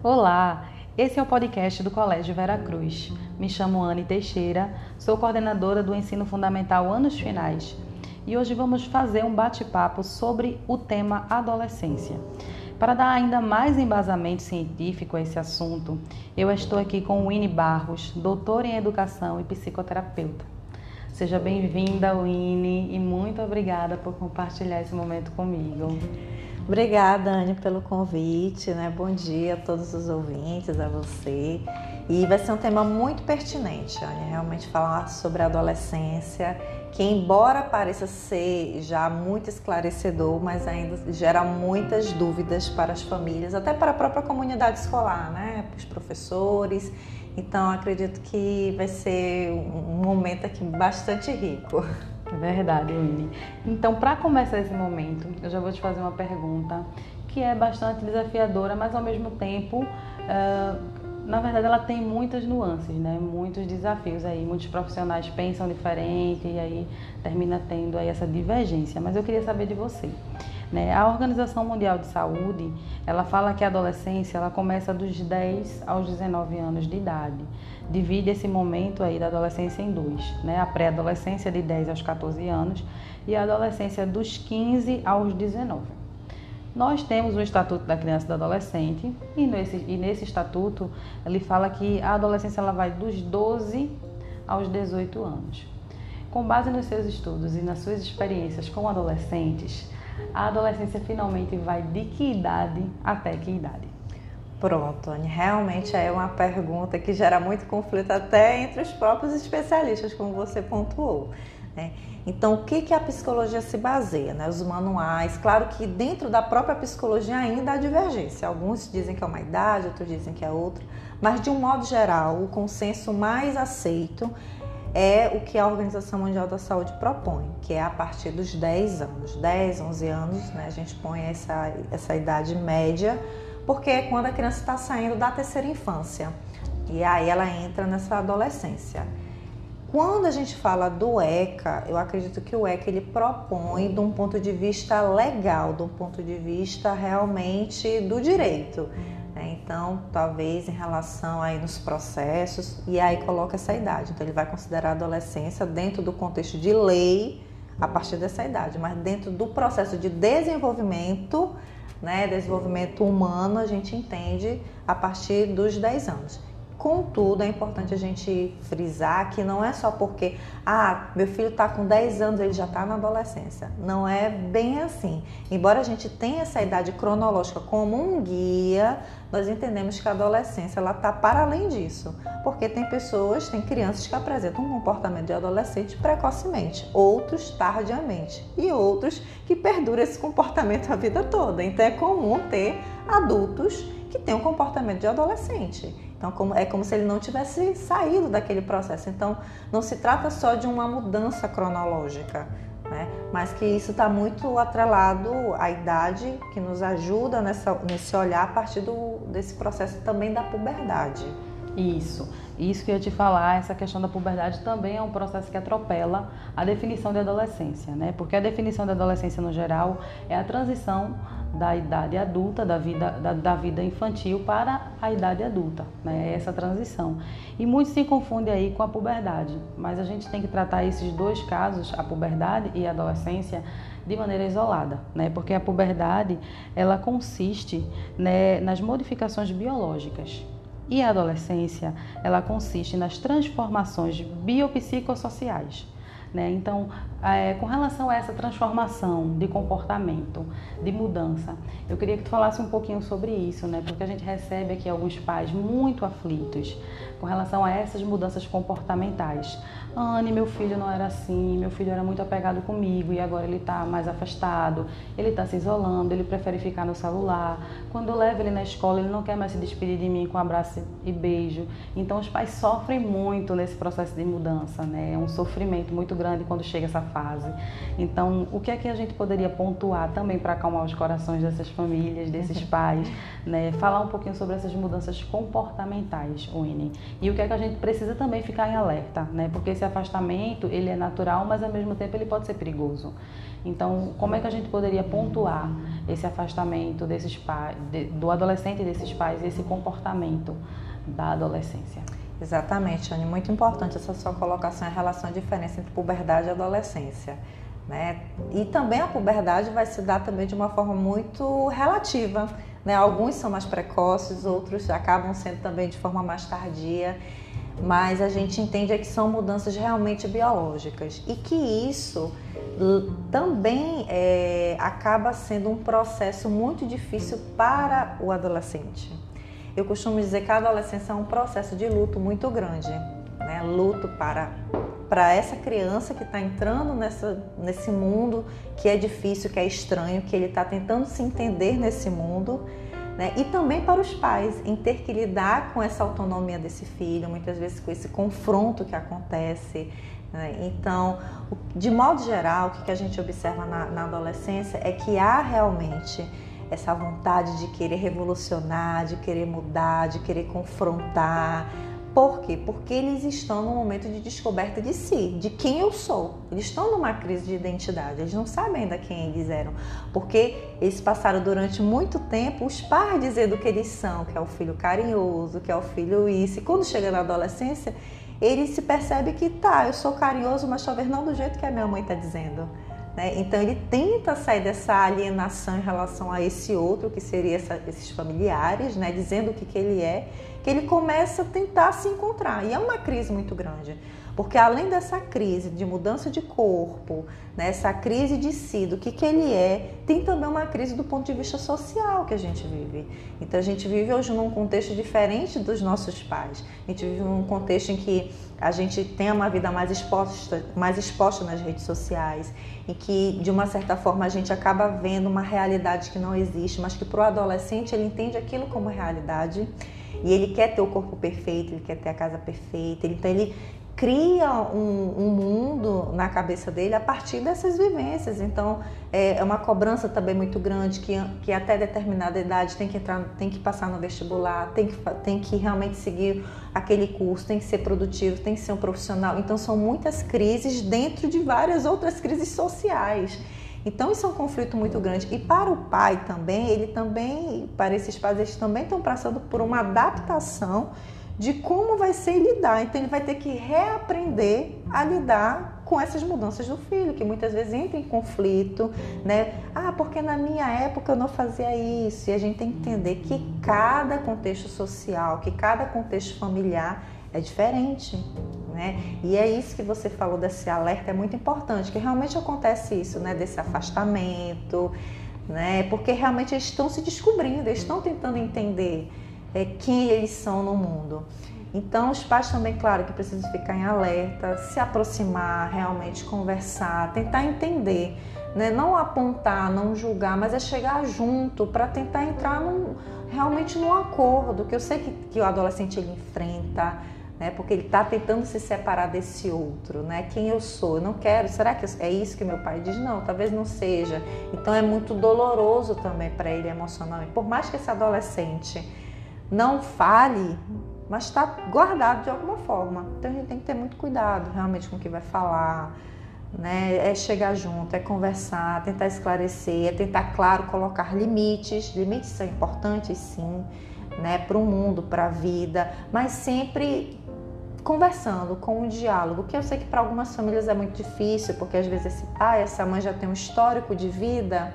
Olá, esse é o podcast do Colégio Vera Cruz. Me chamo Anne Teixeira, sou coordenadora do Ensino Fundamental Anos Finais e hoje vamos fazer um bate-papo sobre o tema adolescência. Para dar ainda mais embasamento científico a esse assunto, eu estou aqui com Winnie Barros, doutora em educação e psicoterapeuta. Seja bem-vinda, Winnie, e muito obrigada por compartilhar esse momento comigo. Obrigada, Anne, pelo convite, né? Bom dia a todos os ouvintes, a você. E vai ser um tema muito pertinente, Anne, realmente falar sobre a adolescência, que embora pareça ser já muito esclarecedor, mas ainda gera muitas dúvidas para as famílias, até para a própria comunidade escolar, né? Para os professores. Então, acredito que vai ser um momento aqui bastante rico. É verdade, Winnie. Então, para começar esse momento, eu já vou te fazer uma pergunta que é bastante desafiadora, mas ao mesmo tempo, uh, na verdade, ela tem muitas nuances, né? Muitos desafios aí. Muitos profissionais pensam diferente e aí termina tendo aí essa divergência. Mas eu queria saber de você. Né? A Organização Mundial de Saúde, ela fala que a adolescência ela começa dos 10 aos 19 anos de idade. Divide esse momento aí da adolescência em dois, né? A pré-adolescência de 10 aos 14 anos e a adolescência dos 15 aos 19. Nós temos o Estatuto da Criança e do Adolescente e nesse, e nesse estatuto ele fala que a adolescência ela vai dos 12 aos 18 anos. Com base nos seus estudos e nas suas experiências com adolescentes, a adolescência finalmente vai de que idade até que idade? Pronto, Anne, realmente é uma pergunta que gera muito conflito até entre os próprios especialistas, como você pontuou. Né? Então, o que, que a psicologia se baseia? Né? Os manuais, claro que dentro da própria psicologia ainda há divergência. Alguns dizem que é uma idade, outros dizem que é outra, mas de um modo geral, o consenso mais aceito é o que a Organização Mundial da Saúde propõe, que é a partir dos 10 anos. 10, 11 anos, né, a gente põe essa, essa idade média, porque é quando a criança está saindo da terceira infância. E aí ela entra nessa adolescência. Quando a gente fala do ECA, eu acredito que o ECA ele propõe de um ponto de vista legal, de um ponto de vista realmente do direito. Então, talvez em relação aí nos processos, e aí coloca essa idade. Então, ele vai considerar a adolescência dentro do contexto de lei a partir dessa idade, mas dentro do processo de desenvolvimento, né, desenvolvimento humano, a gente entende a partir dos 10 anos. Contudo, é importante a gente frisar que não é só porque, ah, meu filho está com 10 anos, ele já está na adolescência. Não é bem assim. Embora a gente tenha essa idade cronológica como um guia, nós entendemos que a adolescência ela está para além disso. Porque tem pessoas, tem crianças que apresentam um comportamento de adolescente precocemente, outros tardiamente e outros que perduram esse comportamento a vida toda. Então é comum ter adultos que têm um comportamento de adolescente. Então, como, é como se ele não tivesse saído daquele processo. Então, não se trata só de uma mudança cronológica, né? mas que isso está muito atrelado à idade, que nos ajuda nessa, nesse olhar a partir do, desse processo também da puberdade. Isso. Isso que eu ia te falar, essa questão da puberdade também é um processo que atropela a definição de adolescência, né? Porque a definição de adolescência no geral é a transição da idade adulta, da vida, da, da vida infantil para a idade adulta, né? É essa transição. E muitos se confundem aí com a puberdade, mas a gente tem que tratar esses dois casos, a puberdade e a adolescência, de maneira isolada, né? Porque a puberdade, ela consiste né, nas modificações biológicas e a adolescência, ela consiste nas transformações biopsicossociais. Né? Então, é, com relação a essa transformação de comportamento, de mudança, eu queria que tu falasse um pouquinho sobre isso, né? porque a gente recebe aqui alguns pais muito aflitos com relação a essas mudanças comportamentais. Anne, meu filho não era assim, meu filho era muito apegado comigo e agora ele está mais afastado, ele está se isolando, ele prefere ficar no celular. Quando eu levo ele na escola, ele não quer mais se despedir de mim com um abraço e beijo. Então os pais sofrem muito nesse processo de mudança, né? É um sofrimento muito grande quando chega essa fase. Então, o que é que a gente poderia pontuar também para acalmar os corações dessas famílias, desses pais, né? Falar um pouquinho sobre essas mudanças comportamentais, Winnie. E o que é que a gente precisa também ficar em alerta, né? Porque esse afastamento ele é natural, mas ao mesmo tempo ele pode ser perigoso. Então, como é que a gente poderia pontuar esse afastamento desses pais, de, do adolescente desses pais, esse comportamento da adolescência? Exatamente, Anne. Muito importante essa sua colocação em relação à diferença entre puberdade e adolescência. Né? E também a puberdade vai se dar também de uma forma muito relativa. Né? Alguns são mais precoces, outros acabam sendo também de forma mais tardia mas a gente entende é que são mudanças realmente biológicas e que isso também é, acaba sendo um processo muito difícil para o adolescente. Eu costumo dizer que a adolescência é um processo de luto muito grande, né? Luto para para essa criança que está entrando nessa, nesse mundo que é difícil, que é estranho, que ele está tentando se entender nesse mundo né? E também para os pais, em ter que lidar com essa autonomia desse filho, muitas vezes com esse confronto que acontece. Né? Então, de modo geral, o que a gente observa na, na adolescência é que há realmente essa vontade de querer revolucionar, de querer mudar, de querer confrontar, por quê? Porque eles estão num momento de descoberta de si, de quem eu sou. Eles estão numa crise de identidade, eles não sabem ainda quem eles eram. Porque eles passaram durante muito tempo os pais dizendo que eles são, que é o filho carinhoso, que é o filho isso. E quando chega na adolescência, ele se percebe que tá, eu sou carinhoso, mas talvez não do jeito que a minha mãe está dizendo. Né? Então ele tenta sair dessa alienação em relação a esse outro, que seria essa, esses familiares, né? dizendo o que, que ele é, que ele começa a tentar se encontrar. E é uma crise muito grande, porque além dessa crise de mudança de corpo, né? essa crise de si, do que, que ele é, tem também uma crise do ponto de vista social que a gente vive. Então a gente vive hoje num contexto diferente dos nossos pais. A gente vive num contexto em que a gente tem uma vida mais exposta, mais exposta nas redes sociais, e que de uma certa forma a gente acaba vendo uma realidade que não existe, mas que para o adolescente ele entende aquilo como realidade e ele quer ter o corpo perfeito, ele quer ter a casa perfeita, então ele cria um, um, mundo na cabeça dele a partir dessas vivências. Então é, é uma cobrança também muito grande que, que até determinada idade tem que entrar, tem que passar no vestibular, tem que, tem que realmente seguir aquele curso, tem que ser produtivo, tem que ser um profissional. Então são muitas crises dentro de várias outras crises sociais. Então isso é um conflito muito grande. E para o pai também, ele também, para esses pais, eles também estão passando por uma adaptação de como vai ser lidar. Então ele vai ter que reaprender a lidar com essas mudanças do filho, que muitas vezes entra em conflito, né? Ah, porque na minha época eu não fazia isso. E a gente tem que entender que cada contexto social, que cada contexto familiar é diferente, né? E é isso que você falou desse alerta, é muito importante, que realmente acontece isso, né? Desse afastamento, né? Porque realmente eles estão se descobrindo, eles estão tentando entender é, quem eles são no mundo. Então, os pais também, claro, que precisam ficar em alerta, se aproximar, realmente conversar, tentar entender, né? não apontar, não julgar, mas é chegar junto para tentar entrar num, realmente num acordo, que eu sei que, que o adolescente ele enfrenta, né? Porque ele está tentando se separar desse outro, né? Quem eu sou? Eu não quero. Será que é isso que meu pai diz? Não, talvez não seja. Então é muito doloroso também para ele emocionalmente. Por mais que esse adolescente não fale, mas está guardado de alguma forma. Então a gente tem que ter muito cuidado realmente com o que vai falar, né? É chegar junto, é conversar, tentar esclarecer, é tentar, claro, colocar limites. Limites são importantes, sim, né? Para o mundo, para a vida, mas sempre conversando, com um diálogo, que eu sei que para algumas famílias é muito difícil, porque às vezes esse pai, essa mãe já tem um histórico de vida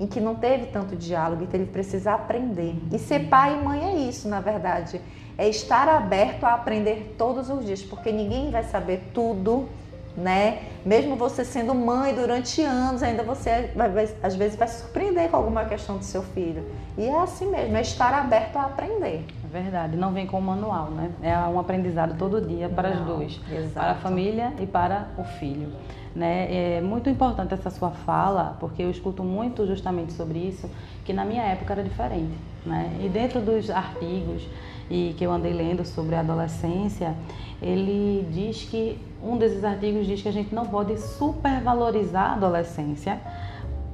em que não teve tanto diálogo, então ele precisa aprender. E ser pai e mãe é isso, na verdade, é estar aberto a aprender todos os dias, porque ninguém vai saber tudo, né? Mesmo você sendo mãe durante anos, ainda você vai, vai, às vezes vai surpreender com alguma questão do seu filho. E é assim mesmo, é estar aberto a aprender. Verdade, não vem com o manual, né? É um aprendizado todo dia para não, os dois, exato. para a família e para o filho. Né? É muito importante essa sua fala, porque eu escuto muito justamente sobre isso, que na minha época era diferente. Né? E dentro dos artigos e que eu andei lendo sobre a adolescência, ele diz que um desses artigos diz que a gente não pode supervalorizar a adolescência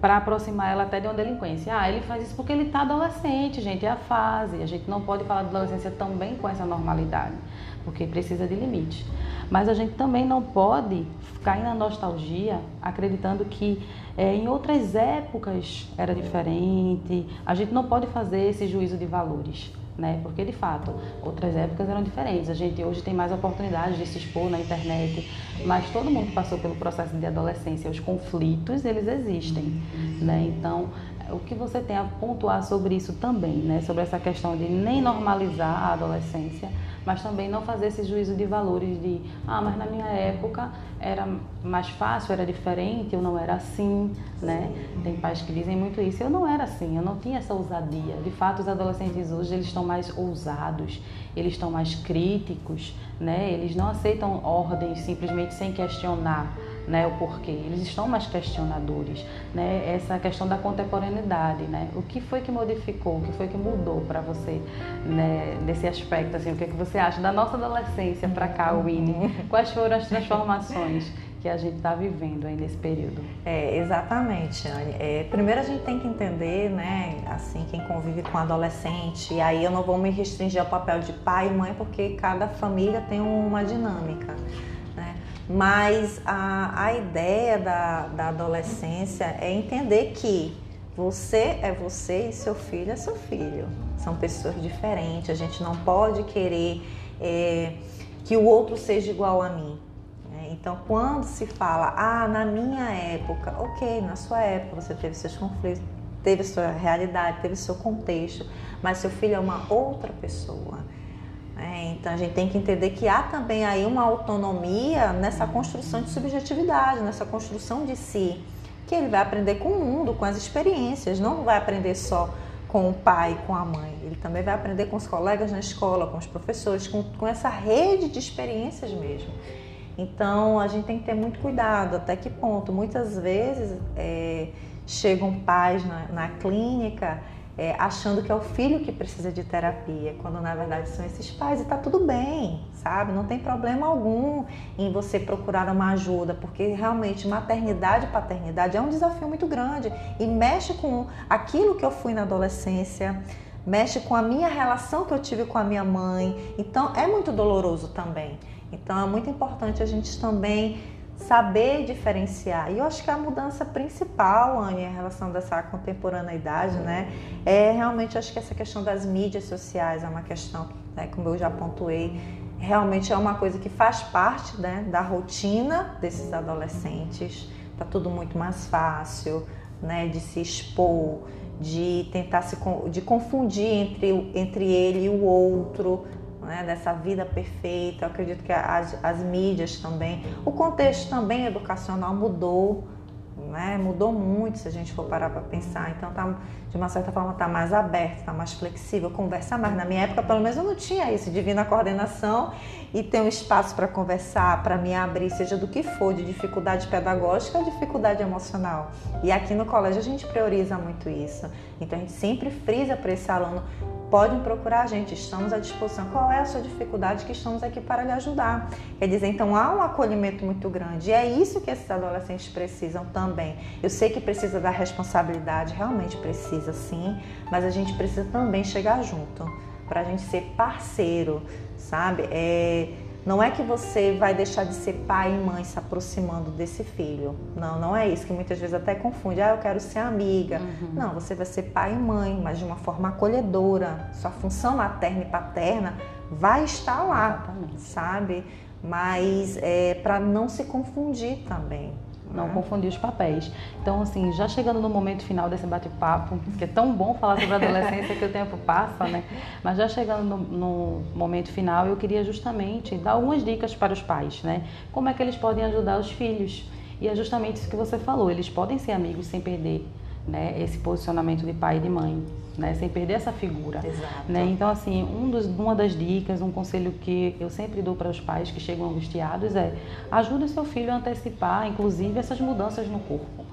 para aproximar ela até de uma delinquência. Ah, ele faz isso porque ele está adolescente, gente, é a fase. A gente não pode falar de adolescência também com essa normalidade, porque precisa de limite. Mas a gente também não pode cair na nostalgia acreditando que é, em outras épocas era diferente. A gente não pode fazer esse juízo de valores né? Porque de fato, outras épocas eram diferentes. A gente hoje tem mais oportunidades de se expor na internet, mas todo mundo passou pelo processo de adolescência, os conflitos, eles existem, né? Então, o que você tem a pontuar sobre isso também, né? Sobre essa questão de nem normalizar a adolescência, mas também não fazer esse juízo de valores de, ah, mas na minha época era mais fácil, era diferente, eu não era assim, né? Tem pais que dizem muito isso. Eu não era assim, eu não tinha essa ousadia. De fato, os adolescentes hoje eles estão mais ousados, eles estão mais críticos, né? Eles não aceitam ordens simplesmente sem questionar né, o porquê. Eles estão mais questionadores, né? Essa questão da contemporaneidade, né? O que foi que modificou? O que foi que mudou para você, né, nesse aspecto assim? O que é que você acha da nossa adolescência para cá, Winnie? Quais foram as transformações? Que a gente está vivendo aí nesse período. É, exatamente, Anne. É, primeiro a gente tem que entender, né, assim, quem convive com adolescente, e aí eu não vou me restringir ao papel de pai e mãe, porque cada família tem uma dinâmica. Mas a, a ideia da, da adolescência é entender que você é você e seu filho é seu filho. São pessoas diferentes. A gente não pode querer é, que o outro seja igual a mim. Então, quando se fala, ah, na minha época, ok, na sua época você teve seus conflitos, teve sua realidade, teve seu contexto, mas seu filho é uma outra pessoa. É, então a gente tem que entender que há também aí uma autonomia nessa construção de subjetividade, nessa construção de si, que ele vai aprender com o mundo, com as experiências, não vai aprender só com o pai, com a mãe. Ele também vai aprender com os colegas na escola, com os professores, com, com essa rede de experiências mesmo. Então a gente tem que ter muito cuidado até que ponto. Muitas vezes é, chegam pais na, na clínica é, achando que é o filho que precisa de terapia, quando na verdade são esses pais e tá tudo bem, sabe? Não tem problema algum em você procurar uma ajuda, porque realmente maternidade e paternidade é um desafio muito grande e mexe com aquilo que eu fui na adolescência, mexe com a minha relação que eu tive com a minha mãe. Então é muito doloroso também. Então é muito importante a gente também saber diferenciar. E eu acho que a mudança principal, Anne, em relação dessa contemporaneidade, né, é realmente acho que essa questão das mídias sociais é uma questão, né, como eu já pontuei, realmente é uma coisa que faz parte né, da rotina desses adolescentes. Tá tudo muito mais fácil, né, de se expor, de tentar se de confundir entre, entre ele e o outro, né, dessa vida perfeita. Eu acredito que as, as mídias também, o contexto também educacional mudou, né, mudou muito se a gente for parar para pensar. Então, tá, de uma certa forma, está mais aberto, está mais flexível, conversa mais. Na minha época, pelo menos, eu não tinha isso, divina coordenação e ter um espaço para conversar, para me abrir, seja do que for, de dificuldade pedagógica dificuldade emocional. E aqui no colégio a gente prioriza muito isso. Então, a gente sempre frisa para esse aluno podem procurar a gente, estamos à disposição. Qual é a sua dificuldade que estamos aqui para lhe ajudar? Quer dizer, então há um acolhimento muito grande e é isso que esses adolescentes precisam também. Eu sei que precisa da responsabilidade, realmente precisa sim, mas a gente precisa também chegar junto para a gente ser parceiro, sabe? É não é que você vai deixar de ser pai e mãe se aproximando desse filho. Não, não é isso, que muitas vezes até confunde. Ah, eu quero ser amiga. Uhum. Não, você vai ser pai e mãe, mas de uma forma acolhedora. Sua função materna e paterna vai estar lá, Exatamente. sabe? Mas é, para não se confundir também não uhum. confundir os papéis. Então, assim, já chegando no momento final desse bate-papo, que é tão bom falar sobre a adolescência que o tempo passa, né? Mas já chegando no, no, momento final, eu queria justamente dar algumas dicas para os pais, né? Como é que eles podem ajudar os filhos? E é justamente isso que você falou, eles podem ser amigos sem perder né, esse posicionamento de pai e de mãe né? Sem perder essa figura. Exato. Né? Então, assim, um dos, uma das dicas, um conselho que eu sempre dou para os pais que chegam angustiados é ajude o seu filho a antecipar, inclusive, essas mudanças no corpo.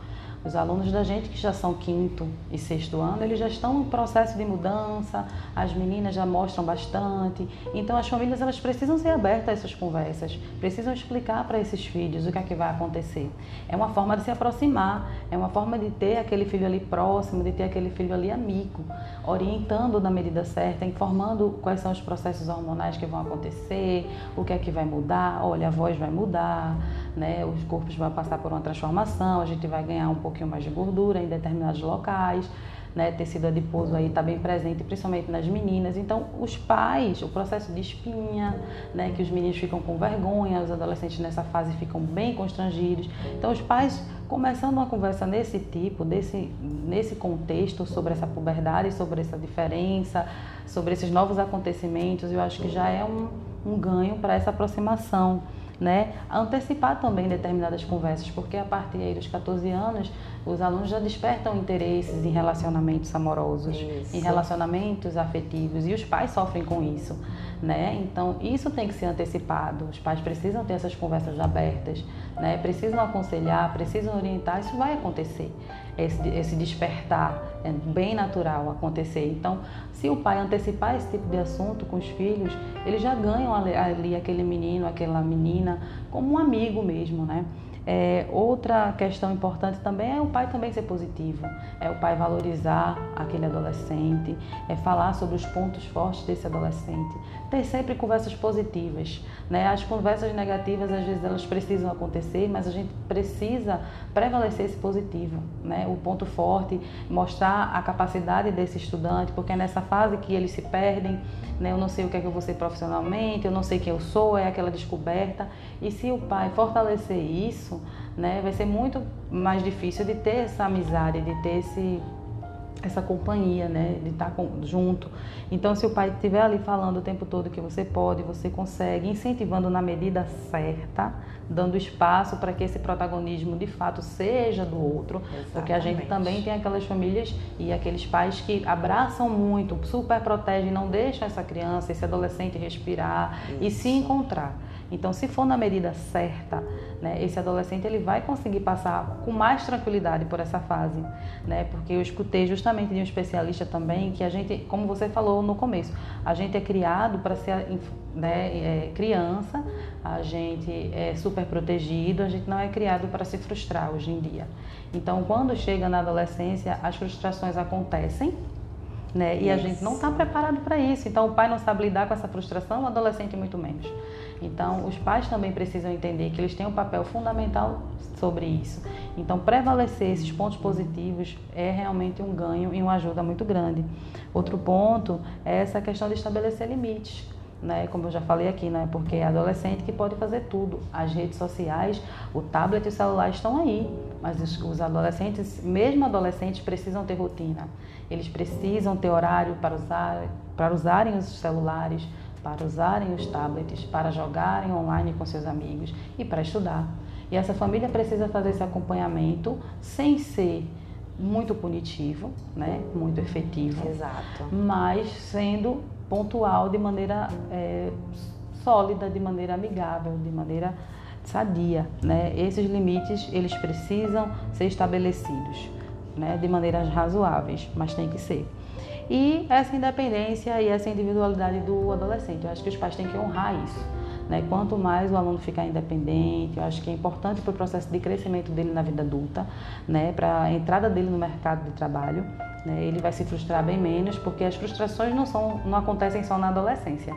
Os alunos da gente que já são quinto e sexto ano, eles já estão em processo de mudança, as meninas já mostram bastante. Então as famílias elas precisam ser abertas a essas conversas, precisam explicar para esses filhos o que é que vai acontecer. É uma forma de se aproximar, é uma forma de ter aquele filho ali próximo, de ter aquele filho ali amigo, orientando na medida certa, informando quais são os processos hormonais que vão acontecer, o que é que vai mudar, olha, a voz vai mudar, né? Os corpos vão passar por uma transformação, a gente vai ganhar um pouquinho mais de gordura em determinados locais, né? Tecido adiposo aí está bem presente, principalmente nas meninas. Então, os pais, o processo de espinha, né? Que os meninos ficam com vergonha, os adolescentes nessa fase ficam bem constrangidos. Então, os pais começando uma conversa nesse tipo, desse, nesse contexto sobre essa puberdade, sobre essa diferença, sobre esses novos acontecimentos, eu acho que já é um, um ganho para essa aproximação né? Antecipar também determinadas conversas, porque a partir aí dos 14 anos, os alunos já despertam interesses em relacionamentos amorosos, isso. em relacionamentos afetivos, e os pais sofrem com isso, né? Então, isso tem que ser antecipado. Os pais precisam ter essas conversas abertas, né? Precisam aconselhar, precisam orientar, isso vai acontecer esse, esse despertar, é bem natural acontecer. Então, se o pai antecipar esse tipo de assunto com os filhos, eles já ganham ali, ali aquele menino, aquela menina, como um amigo mesmo, né? É, outra questão importante também é o pai também ser positivo, é o pai valorizar aquele adolescente, é falar sobre os pontos fortes desse adolescente, ter sempre conversas positivas, né? As conversas negativas às vezes elas precisam acontecer, mas a gente precisa prevalecer esse positivo, né? O ponto forte, mostrar a capacidade desse estudante, porque é nessa fase que eles se perdem, né? Eu não sei o que é que eu vou ser profissionalmente, eu não sei quem eu sou, é aquela descoberta. E se o pai fortalecer isso, né, vai ser muito mais difícil de ter essa amizade, de ter esse essa companhia, né, de estar com, junto. Então, se o pai estiver ali falando o tempo todo que você pode, você consegue, incentivando na medida certa, dando espaço para que esse protagonismo de fato seja do outro, Exatamente. porque a gente também tem aquelas famílias e aqueles pais que abraçam muito, super protegem, não deixam essa criança, esse adolescente respirar Isso. e se encontrar. Então, se for na medida certa, né, esse adolescente ele vai conseguir passar com mais tranquilidade por essa fase, né? Porque eu escutei justamente de um especialista também que a gente, como você falou no começo, a gente é criado para ser né, é, criança, a gente é super protegido, a gente não é criado para se frustrar hoje em dia. Então, quando chega na adolescência, as frustrações acontecem né? E a gente não está preparado para isso. Então, o pai não sabe lidar com essa frustração, o adolescente muito menos. Então, os pais também precisam entender que eles têm um papel fundamental sobre isso. Então, prevalecer esses pontos positivos é realmente um ganho e uma ajuda muito grande. Outro ponto é essa questão de estabelecer limites né? Como eu já falei aqui, né? Porque é adolescente que pode fazer tudo. As redes sociais, o tablet e o celular estão aí, mas os, os adolescentes, mesmo adolescentes, precisam ter rotina. Eles precisam ter horário para usar, para usarem os celulares, para usarem os tablets, para jogarem online com seus amigos e para estudar. E essa família precisa fazer esse acompanhamento sem ser muito punitivo, né? Muito efetivo. Exato. Mas sendo pontual de maneira é, sólida, de maneira amigável, de maneira sadia, né? Esses limites eles precisam ser estabelecidos, né? De maneiras razoáveis, mas tem que ser. E essa independência e essa individualidade do adolescente, eu acho que os pais têm que honrar isso. Né? Quanto mais o aluno ficar independente, eu acho que é importante para o processo de crescimento dele na vida adulta, né? para a entrada dele no mercado de trabalho. Né? Ele vai se frustrar bem menos, porque as frustrações não, são, não acontecem só na adolescência.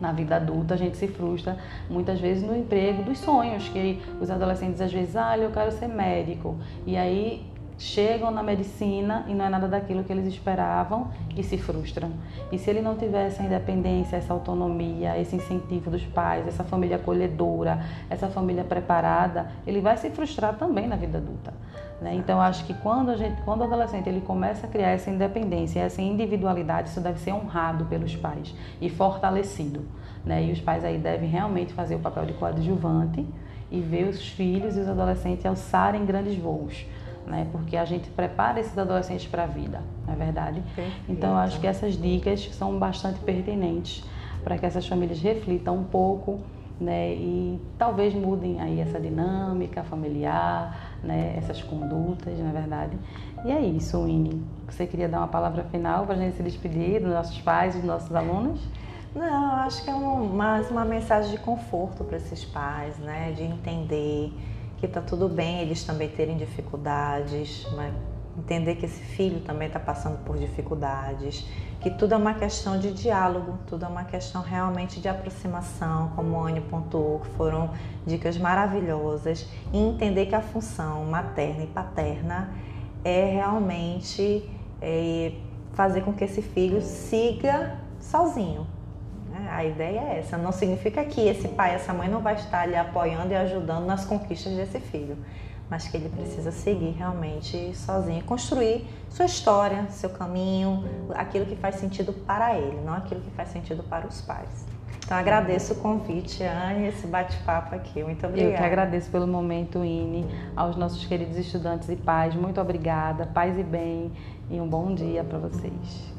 Na vida adulta, a gente se frustra muitas vezes no emprego dos sonhos, que os adolescentes às vezes, ah, eu quero ser médico. E aí chegam na medicina e não é nada daquilo que eles esperavam e se frustram. E se ele não tiver essa independência, essa autonomia, esse incentivo dos pais, essa família acolhedora, essa família preparada, ele vai se frustrar também na vida adulta. Né? Então, acho que quando, a gente, quando o adolescente ele começa a criar essa independência, essa individualidade, isso deve ser honrado pelos pais e fortalecido. Né? E os pais aí devem realmente fazer o papel de coadjuvante e ver os filhos e os adolescentes alçarem grandes voos né? Porque a gente prepara esses adolescentes para a vida, não é verdade? Perfeito. Então, eu acho que essas dicas são bastante pertinentes para que essas famílias reflitam um pouco, né? E talvez mudem aí essa dinâmica familiar, né, essas condutas, na verdade. E é isso, Winnie. Você queria dar uma palavra final para a gente se despedir dos nossos pais, dos nossos alunos? Não, acho que é um, mais uma mensagem de conforto para esses pais, né? De entender que está tudo bem eles também terem dificuldades, mas entender que esse filho também está passando por dificuldades, que tudo é uma questão de diálogo, tudo é uma questão realmente de aproximação, como a Anne pontuou, que foram dicas maravilhosas, e entender que a função materna e paterna é realmente é, fazer com que esse filho siga sozinho, a ideia é essa. Não significa que esse pai, essa mãe não vai estar ali apoiando e ajudando nas conquistas desse filho, mas que ele precisa seguir realmente sozinho, construir sua história, seu caminho, aquilo que faz sentido para ele, não aquilo que faz sentido para os pais. Então agradeço o convite, Anne, esse bate-papo aqui. Muito obrigada. Eu que agradeço pelo momento, Ine, aos nossos queridos estudantes e pais. Muito obrigada. Paz e bem e um bom dia para vocês.